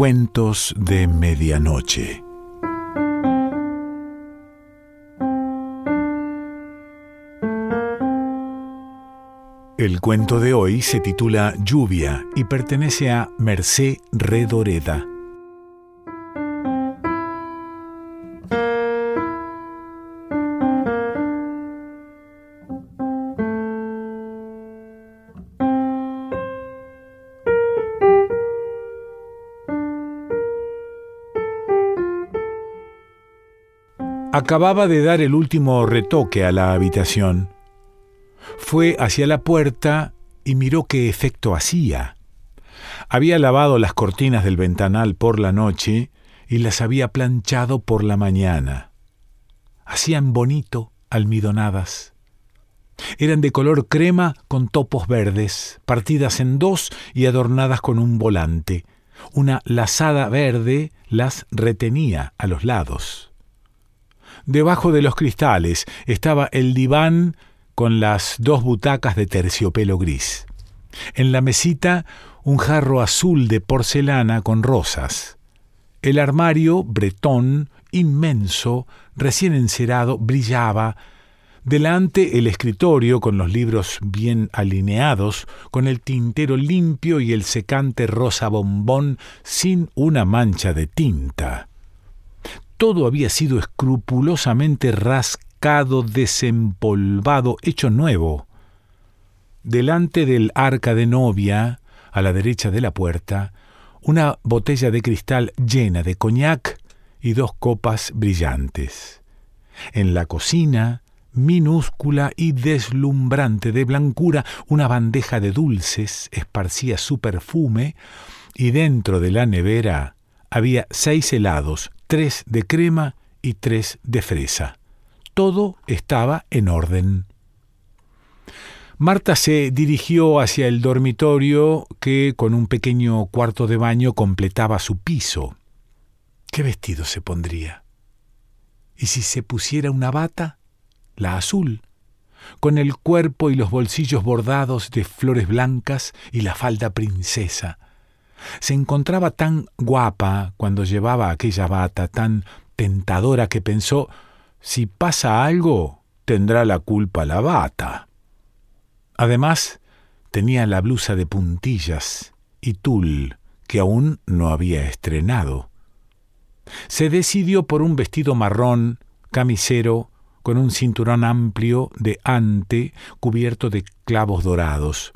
Cuentos de Medianoche. El cuento de hoy se titula Lluvia y pertenece a Mercé Redoreda. Acababa de dar el último retoque a la habitación. Fue hacia la puerta y miró qué efecto hacía. Había lavado las cortinas del ventanal por la noche y las había planchado por la mañana. Hacían bonito, almidonadas. Eran de color crema con topos verdes, partidas en dos y adornadas con un volante. Una lazada verde las retenía a los lados. Debajo de los cristales estaba el diván con las dos butacas de terciopelo gris. En la mesita un jarro azul de porcelana con rosas. El armario bretón, inmenso, recién encerado, brillaba. Delante el escritorio con los libros bien alineados, con el tintero limpio y el secante rosa bombón sin una mancha de tinta todo había sido escrupulosamente rascado, desempolvado, hecho nuevo. Delante del arca de novia, a la derecha de la puerta, una botella de cristal llena de coñac y dos copas brillantes. En la cocina, minúscula y deslumbrante de blancura, una bandeja de dulces esparcía su perfume, y dentro de la nevera había seis helados tres de crema y tres de fresa. Todo estaba en orden. Marta se dirigió hacia el dormitorio que con un pequeño cuarto de baño completaba su piso. ¿Qué vestido se pondría? ¿Y si se pusiera una bata? La azul, con el cuerpo y los bolsillos bordados de flores blancas y la falda princesa, se encontraba tan guapa cuando llevaba aquella bata, tan tentadora que pensó, si pasa algo, tendrá la culpa la bata. Además, tenía la blusa de puntillas y tul que aún no había estrenado. Se decidió por un vestido marrón, camisero, con un cinturón amplio de ante cubierto de clavos dorados.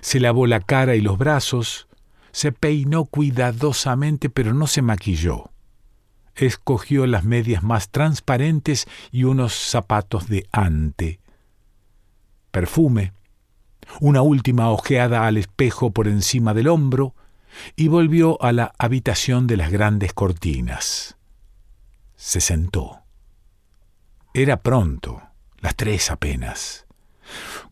Se lavó la cara y los brazos, se peinó cuidadosamente, pero no se maquilló. Escogió las medias más transparentes y unos zapatos de ante. Perfume, una última ojeada al espejo por encima del hombro, y volvió a la habitación de las grandes cortinas. Se sentó. Era pronto, las tres apenas.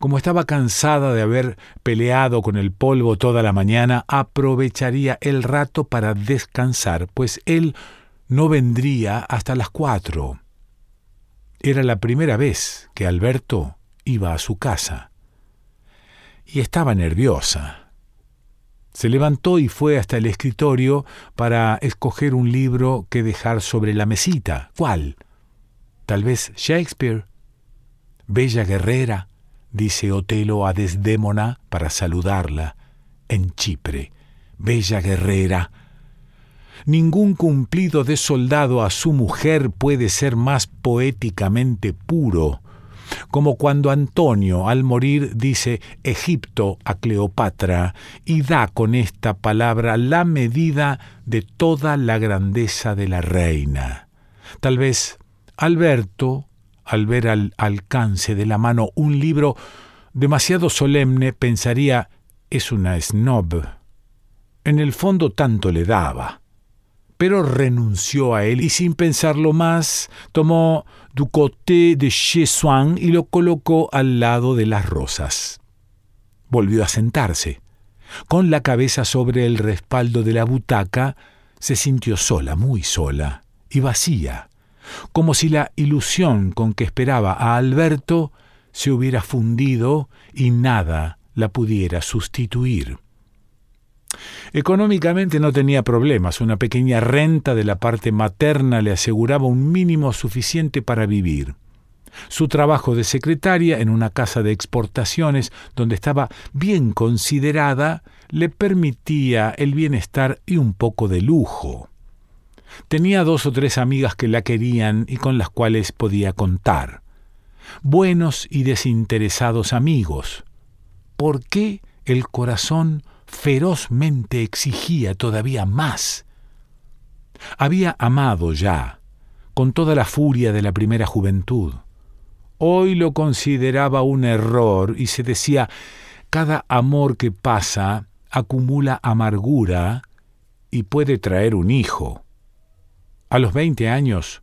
Como estaba cansada de haber peleado con el polvo toda la mañana, aprovecharía el rato para descansar, pues él no vendría hasta las cuatro. Era la primera vez que Alberto iba a su casa. Y estaba nerviosa. Se levantó y fue hasta el escritorio para escoger un libro que dejar sobre la mesita. ¿Cuál? Tal vez Shakespeare. Bella guerrera dice Otelo a Desdémona para saludarla, en Chipre, bella guerrera. Ningún cumplido de soldado a su mujer puede ser más poéticamente puro, como cuando Antonio al morir dice Egipto a Cleopatra y da con esta palabra la medida de toda la grandeza de la reina. Tal vez Alberto al ver al alcance de la mano un libro demasiado solemne, pensaría es una snob. En el fondo tanto le daba. Pero renunció a él y sin pensarlo más, tomó Du Côté de Chez Swann y lo colocó al lado de las rosas. Volvió a sentarse. Con la cabeza sobre el respaldo de la butaca, se sintió sola, muy sola y vacía como si la ilusión con que esperaba a Alberto se hubiera fundido y nada la pudiera sustituir. Económicamente no tenía problemas, una pequeña renta de la parte materna le aseguraba un mínimo suficiente para vivir. Su trabajo de secretaria en una casa de exportaciones donde estaba bien considerada le permitía el bienestar y un poco de lujo. Tenía dos o tres amigas que la querían y con las cuales podía contar. Buenos y desinteresados amigos. ¿Por qué el corazón ferozmente exigía todavía más? Había amado ya, con toda la furia de la primera juventud. Hoy lo consideraba un error y se decía, cada amor que pasa acumula amargura y puede traer un hijo. A los 20 años,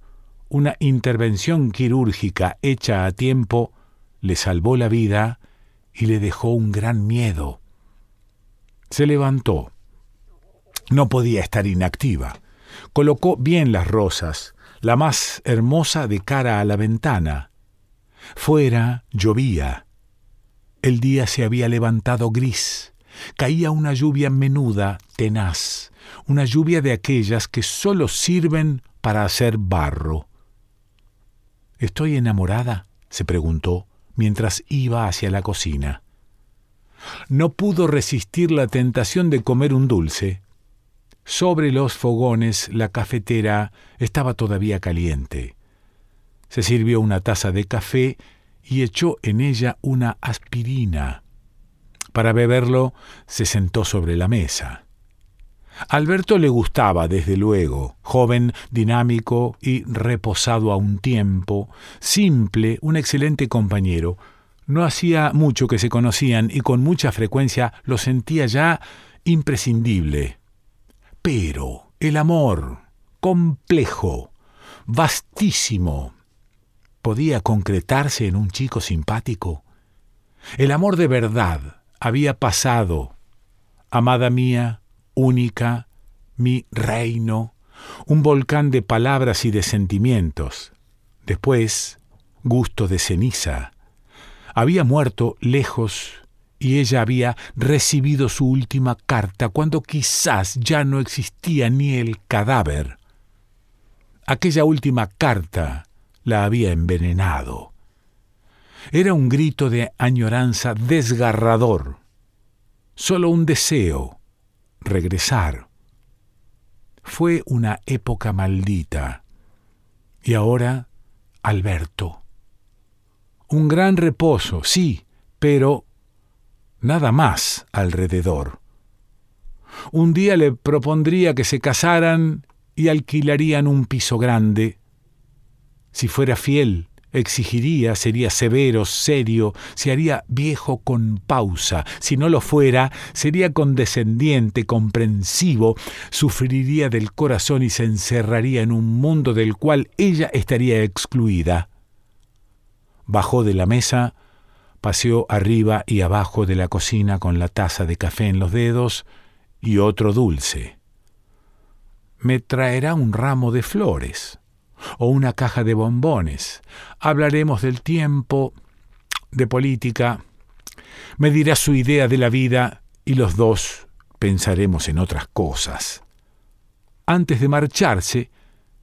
una intervención quirúrgica hecha a tiempo le salvó la vida y le dejó un gran miedo. Se levantó. No podía estar inactiva. Colocó bien las rosas, la más hermosa de cara a la ventana. Fuera llovía. El día se había levantado gris. Caía una lluvia menuda, tenaz una lluvia de aquellas que sólo sirven para hacer barro. ¿Estoy enamorada? se preguntó mientras iba hacia la cocina. No pudo resistir la tentación de comer un dulce. Sobre los fogones la cafetera estaba todavía caliente. Se sirvió una taza de café y echó en ella una aspirina. Para beberlo se sentó sobre la mesa. Alberto le gustaba, desde luego, joven, dinámico y reposado a un tiempo, simple, un excelente compañero. No hacía mucho que se conocían y con mucha frecuencia lo sentía ya imprescindible. Pero el amor, complejo, vastísimo, podía concretarse en un chico simpático. El amor de verdad había pasado. Amada mía, única, mi reino, un volcán de palabras y de sentimientos. Después, gusto de ceniza. Había muerto lejos y ella había recibido su última carta cuando quizás ya no existía ni el cadáver. Aquella última carta la había envenenado. Era un grito de añoranza desgarrador, solo un deseo, regresar. Fue una época maldita. Y ahora, Alberto. Un gran reposo, sí, pero nada más alrededor. Un día le propondría que se casaran y alquilarían un piso grande. Si fuera fiel, exigiría, sería severo, serio, se haría viejo con pausa. Si no lo fuera, sería condescendiente, comprensivo, sufriría del corazón y se encerraría en un mundo del cual ella estaría excluida. Bajó de la mesa, paseó arriba y abajo de la cocina con la taza de café en los dedos y otro dulce. Me traerá un ramo de flores o una caja de bombones. Hablaremos del tiempo, de política. Me dirá su idea de la vida y los dos pensaremos en otras cosas. Antes de marcharse,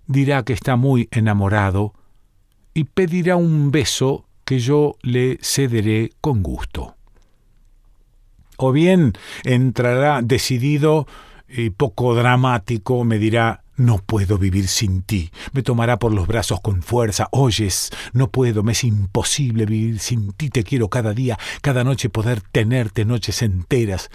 dirá que está muy enamorado y pedirá un beso que yo le cederé con gusto. O bien entrará decidido y poco dramático, me dirá no puedo vivir sin ti. Me tomará por los brazos con fuerza. Oyes, no puedo, me es imposible vivir sin ti. Te quiero cada día, cada noche poder tenerte noches enteras.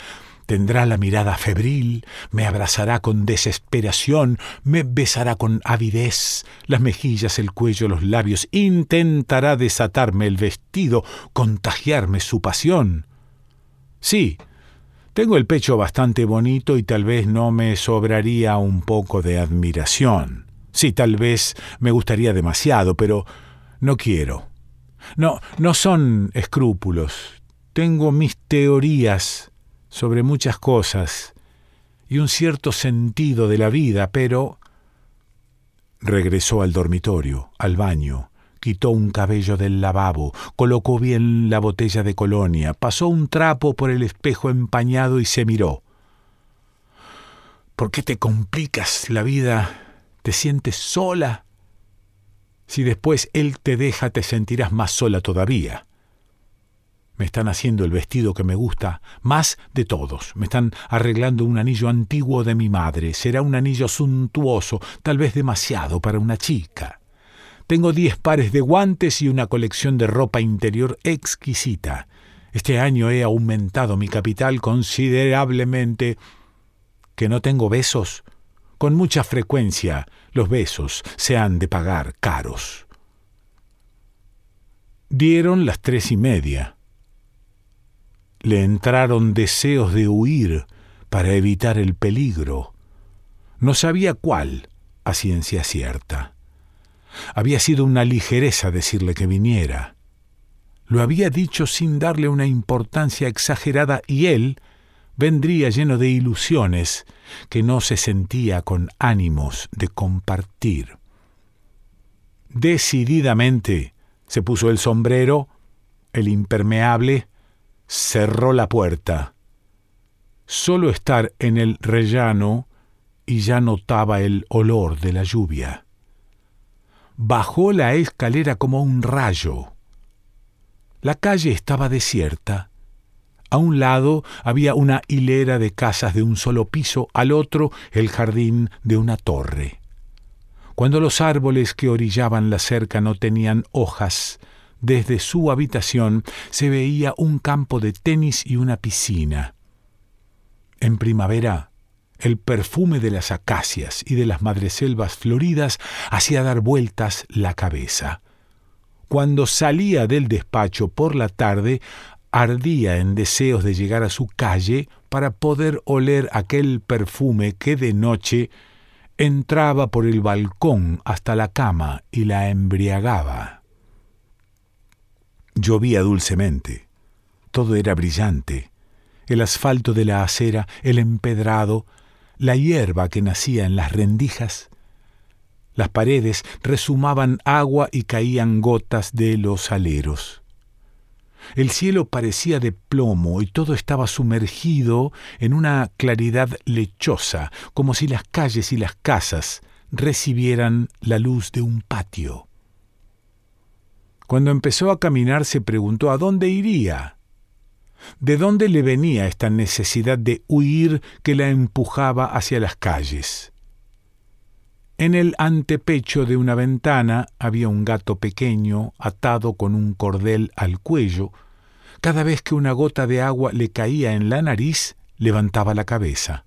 Tendrá la mirada febril, me abrazará con desesperación, me besará con avidez, las mejillas, el cuello, los labios, intentará desatarme el vestido, contagiarme su pasión. Sí, tengo el pecho bastante bonito y tal vez no me sobraría un poco de admiración. Sí, tal vez me gustaría demasiado, pero no quiero. No, no son escrúpulos. Tengo mis teorías sobre muchas cosas y un cierto sentido de la vida, pero... Regresó al dormitorio, al baño, quitó un cabello del lavabo, colocó bien la botella de colonia, pasó un trapo por el espejo empañado y se miró. ¿Por qué te complicas la vida? ¿Te sientes sola? Si después él te deja, te sentirás más sola todavía. Me están haciendo el vestido que me gusta más de todos. Me están arreglando un anillo antiguo de mi madre. Será un anillo suntuoso, tal vez demasiado para una chica. Tengo diez pares de guantes y una colección de ropa interior exquisita. Este año he aumentado mi capital considerablemente. ¿Que no tengo besos? Con mucha frecuencia los besos se han de pagar caros. Dieron las tres y media. Le entraron deseos de huir para evitar el peligro. No sabía cuál, a ciencia cierta. Había sido una ligereza decirle que viniera. Lo había dicho sin darle una importancia exagerada y él vendría lleno de ilusiones que no se sentía con ánimos de compartir. Decididamente se puso el sombrero, el impermeable, cerró la puerta. Solo estar en el rellano y ya notaba el olor de la lluvia. Bajó la escalera como un rayo. La calle estaba desierta. A un lado había una hilera de casas de un solo piso, al otro el jardín de una torre. Cuando los árboles que orillaban la cerca no tenían hojas, desde su habitación se veía un campo de tenis y una piscina. En primavera, el perfume de las acacias y de las madreselvas floridas hacía dar vueltas la cabeza. Cuando salía del despacho por la tarde, ardía en deseos de llegar a su calle para poder oler aquel perfume que de noche entraba por el balcón hasta la cama y la embriagaba. Llovía dulcemente. Todo era brillante. El asfalto de la acera, el empedrado, la hierba que nacía en las rendijas. Las paredes resumaban agua y caían gotas de los aleros. El cielo parecía de plomo y todo estaba sumergido en una claridad lechosa, como si las calles y las casas recibieran la luz de un patio. Cuando empezó a caminar se preguntó a dónde iría. ¿De dónde le venía esta necesidad de huir que la empujaba hacia las calles? En el antepecho de una ventana había un gato pequeño atado con un cordel al cuello. Cada vez que una gota de agua le caía en la nariz, levantaba la cabeza.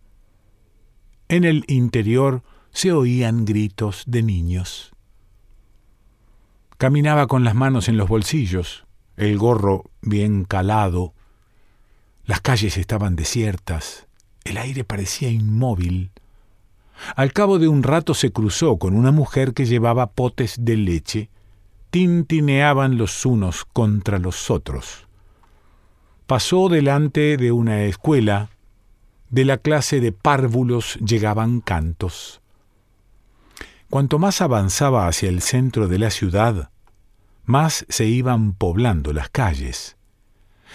En el interior se oían gritos de niños. Caminaba con las manos en los bolsillos, el gorro bien calado. Las calles estaban desiertas, el aire parecía inmóvil. Al cabo de un rato se cruzó con una mujer que llevaba potes de leche. Tintineaban los unos contra los otros. Pasó delante de una escuela. De la clase de párvulos llegaban cantos. Cuanto más avanzaba hacia el centro de la ciudad, más se iban poblando las calles.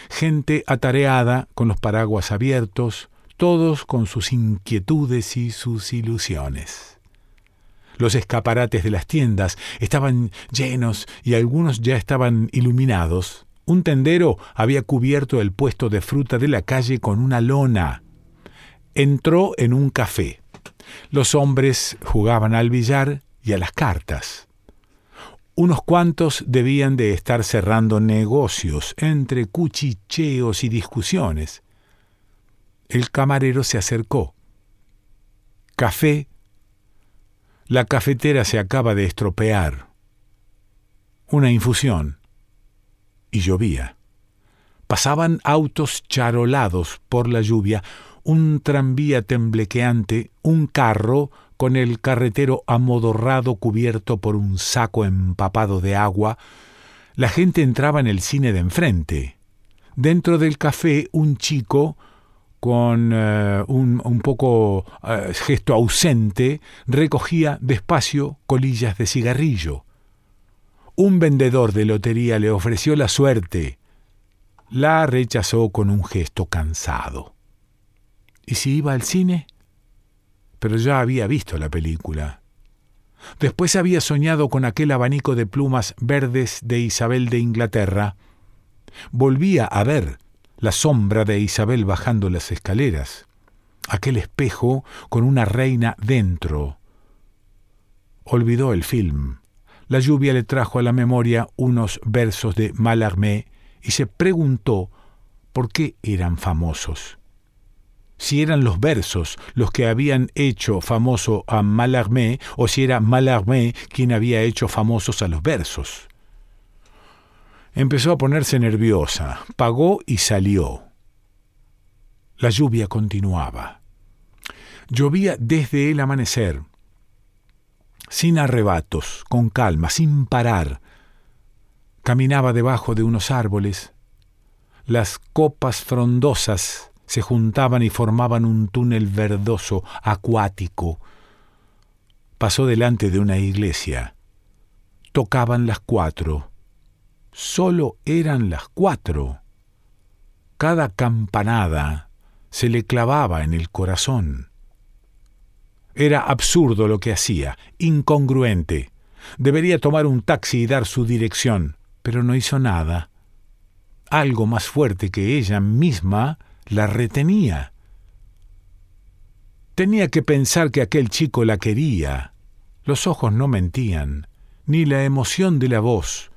Gente atareada, con los paraguas abiertos, todos con sus inquietudes y sus ilusiones. Los escaparates de las tiendas estaban llenos y algunos ya estaban iluminados. Un tendero había cubierto el puesto de fruta de la calle con una lona. Entró en un café. Los hombres jugaban al billar y a las cartas. Unos cuantos debían de estar cerrando negocios entre cuchicheos y discusiones. El camarero se acercó. Café. La cafetera se acaba de estropear. Una infusión. Y llovía. Pasaban autos charolados por la lluvia, un tranvía temblequeante, un carro con el carretero amodorrado cubierto por un saco empapado de agua, la gente entraba en el cine de enfrente. Dentro del café un chico con eh, un, poco uh, gesto ausente, recogía despacio colillas de cigarrillo. Un vendedor de lotería le ofreció la suerte. La rechazó con un gesto cansado. ¿Y si iba al cine? Pero ya había visto la película. Después había soñado con aquel abanico de plumas verdes de Isabel de Inglaterra. Volvía a ver la sombra de Isabel bajando las escaleras, aquel espejo con una reina dentro. Olvidó el film. La lluvia le trajo a la memoria unos versos de Mallarmé y se preguntó por qué eran famosos. Si eran los versos los que habían hecho famoso a Mallarmé o si era Mallarmé quien había hecho famosos a los versos. Empezó a ponerse nerviosa, pagó y salió. La lluvia continuaba. Llovía desde el amanecer, sin arrebatos, con calma, sin parar. Caminaba debajo de unos árboles. Las copas frondosas se juntaban y formaban un túnel verdoso, acuático. Pasó delante de una iglesia. Tocaban las cuatro. Solo eran las cuatro. Cada campanada se le clavaba en el corazón. Era absurdo lo que hacía, incongruente. Debería tomar un taxi y dar su dirección, pero no hizo nada. Algo más fuerte que ella misma la retenía. Tenía que pensar que aquel chico la quería. Los ojos no mentían, ni la emoción de la voz.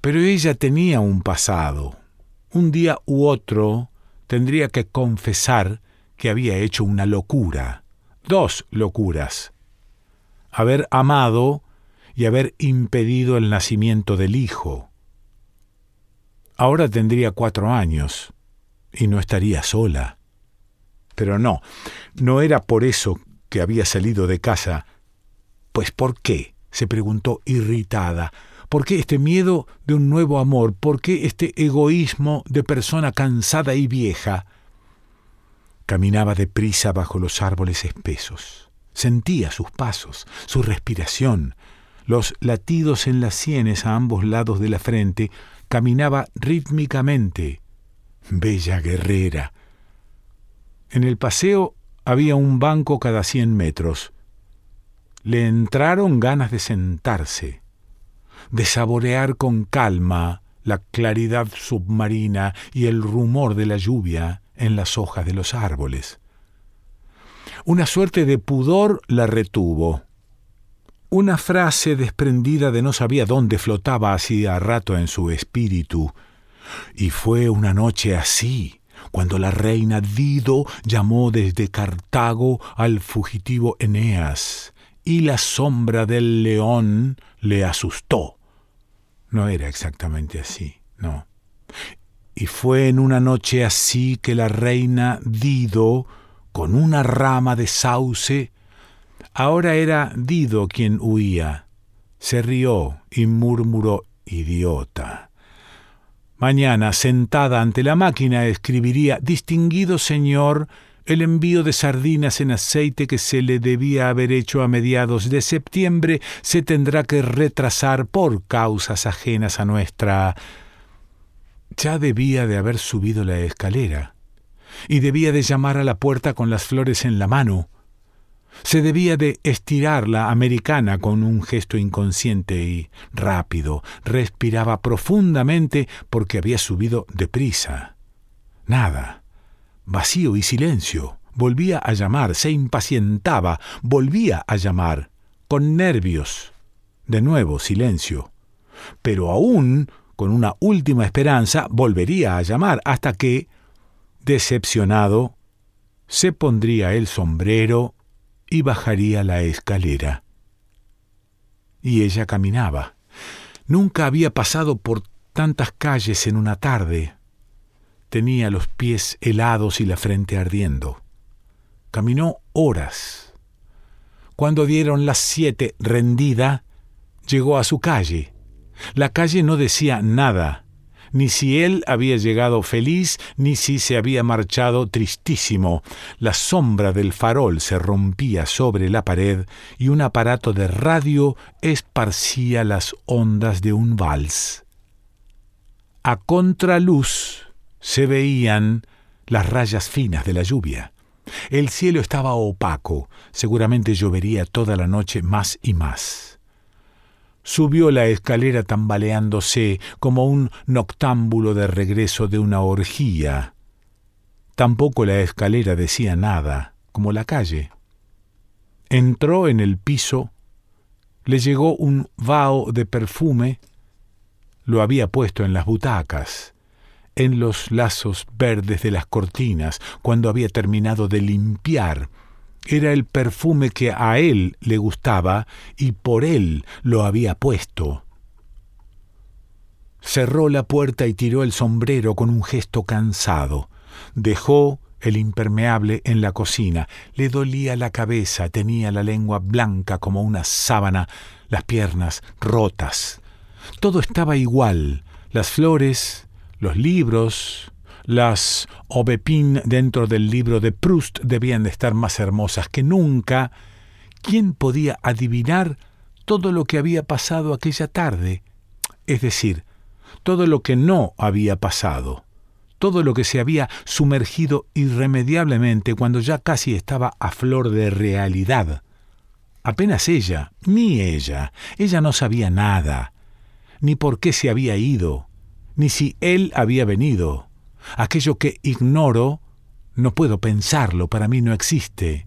Pero ella tenía un pasado. Un día u otro tendría que confesar que había hecho una locura dos locuras, haber amado y haber impedido el nacimiento del hijo. Ahora tendría cuatro años y no estaría sola. Pero no, no era por eso que había salido de casa. Pues ¿por qué? se preguntó irritada. ¿Por qué este miedo de un nuevo amor? ¿Por qué este egoísmo de persona cansada y vieja? Caminaba deprisa bajo los árboles espesos. Sentía sus pasos, su respiración, los latidos en las sienes a ambos lados de la frente. Caminaba rítmicamente. Bella guerrera. En el paseo había un banco cada cien metros. Le entraron ganas de sentarse, de saborear con calma la claridad submarina y el rumor de la lluvia en las hojas de los árboles. Una suerte de pudor la retuvo. Una frase desprendida de no sabía dónde flotaba hacía rato en su espíritu. Y fue una noche así, cuando la reina Dido llamó desde Cartago al fugitivo Eneas, y la sombra del león le asustó. No era exactamente así, no. Y fue en una noche así que la reina Dido, con una rama de sauce, ahora era Dido quien huía, se rió y murmuró idiota. Mañana, sentada ante la máquina, escribiría Distinguido señor, el envío de sardinas en aceite que se le debía haber hecho a mediados de septiembre se tendrá que retrasar por causas ajenas a nuestra ya debía de haber subido la escalera, y debía de llamar a la puerta con las flores en la mano. Se debía de estirar la americana con un gesto inconsciente y rápido. Respiraba profundamente porque había subido deprisa. Nada. Vacío y silencio. Volvía a llamar, se impacientaba, volvía a llamar, con nervios. De nuevo silencio. Pero aún con una última esperanza, volvería a llamar hasta que, decepcionado, se pondría el sombrero y bajaría la escalera. Y ella caminaba. Nunca había pasado por tantas calles en una tarde. Tenía los pies helados y la frente ardiendo. Caminó horas. Cuando dieron las siete rendida, llegó a su calle la calle no decía nada, ni si él había llegado feliz, ni si se había marchado tristísimo. La sombra del farol se rompía sobre la pared y un aparato de radio esparcía las ondas de un vals. A contraluz se veían las rayas finas de la lluvia. El cielo estaba opaco, seguramente llovería toda la noche más y más. Subió la escalera tambaleándose como un noctámbulo de regreso de una orgía. Tampoco la escalera decía nada, como la calle. Entró en el piso, le llegó un vaho de perfume, lo había puesto en las butacas, en los lazos verdes de las cortinas, cuando había terminado de limpiar era el perfume que a él le gustaba y por él lo había puesto. Cerró la puerta y tiró el sombrero con un gesto cansado. Dejó el impermeable en la cocina. Le dolía la cabeza, tenía la lengua blanca como una sábana, las piernas rotas. Todo estaba igual. Las flores, los libros, las Aubepine dentro del libro de Proust debían de estar más hermosas que nunca. ¿Quién podía adivinar todo lo que había pasado aquella tarde? Es decir, todo lo que no había pasado, todo lo que se había sumergido irremediablemente cuando ya casi estaba a flor de realidad. Apenas ella, ni ella, ella no sabía nada, ni por qué se había ido, ni si él había venido, Aquello que ignoro, no puedo pensarlo, para mí no existe.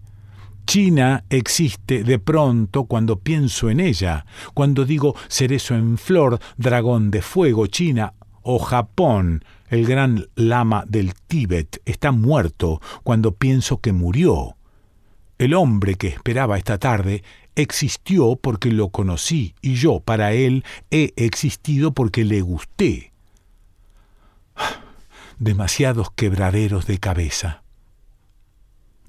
China existe de pronto cuando pienso en ella, cuando digo cerezo en flor, dragón de fuego, China o Japón, el gran lama del Tíbet, está muerto cuando pienso que murió. El hombre que esperaba esta tarde existió porque lo conocí y yo para él he existido porque le gusté demasiados quebraderos de cabeza.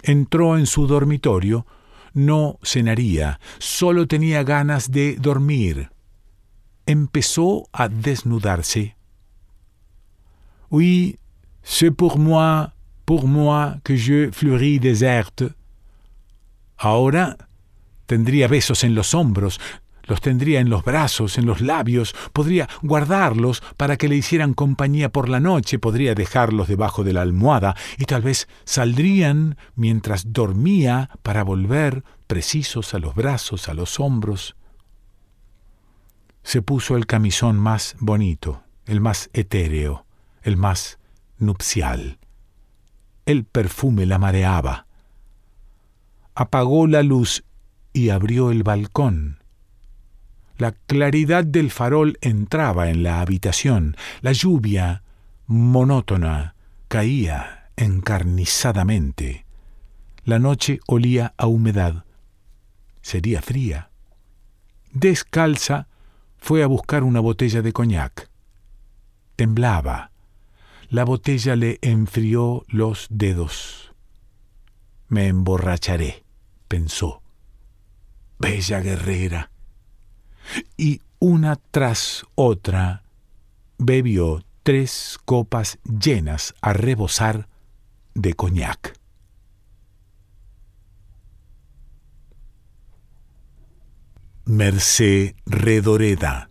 Entró en su dormitorio, no cenaría, solo tenía ganas de dormir. Empezó a desnudarse. Oui, c'est pour moi, pour moi que je fleuris déserte. Ahora tendría besos en los hombros, los tendría en los brazos, en los labios, podría guardarlos para que le hicieran compañía por la noche, podría dejarlos debajo de la almohada y tal vez saldrían mientras dormía para volver precisos a los brazos, a los hombros. Se puso el camisón más bonito, el más etéreo, el más nupcial. El perfume la mareaba. Apagó la luz y abrió el balcón. La claridad del farol entraba en la habitación. La lluvia, monótona, caía encarnizadamente. La noche olía a humedad. Sería fría. Descalza, fue a buscar una botella de coñac. Temblaba. La botella le enfrió los dedos. Me emborracharé, pensó. Bella guerrera y una tras otra bebió tres copas llenas a rebosar de coñac. Mercé Redoreda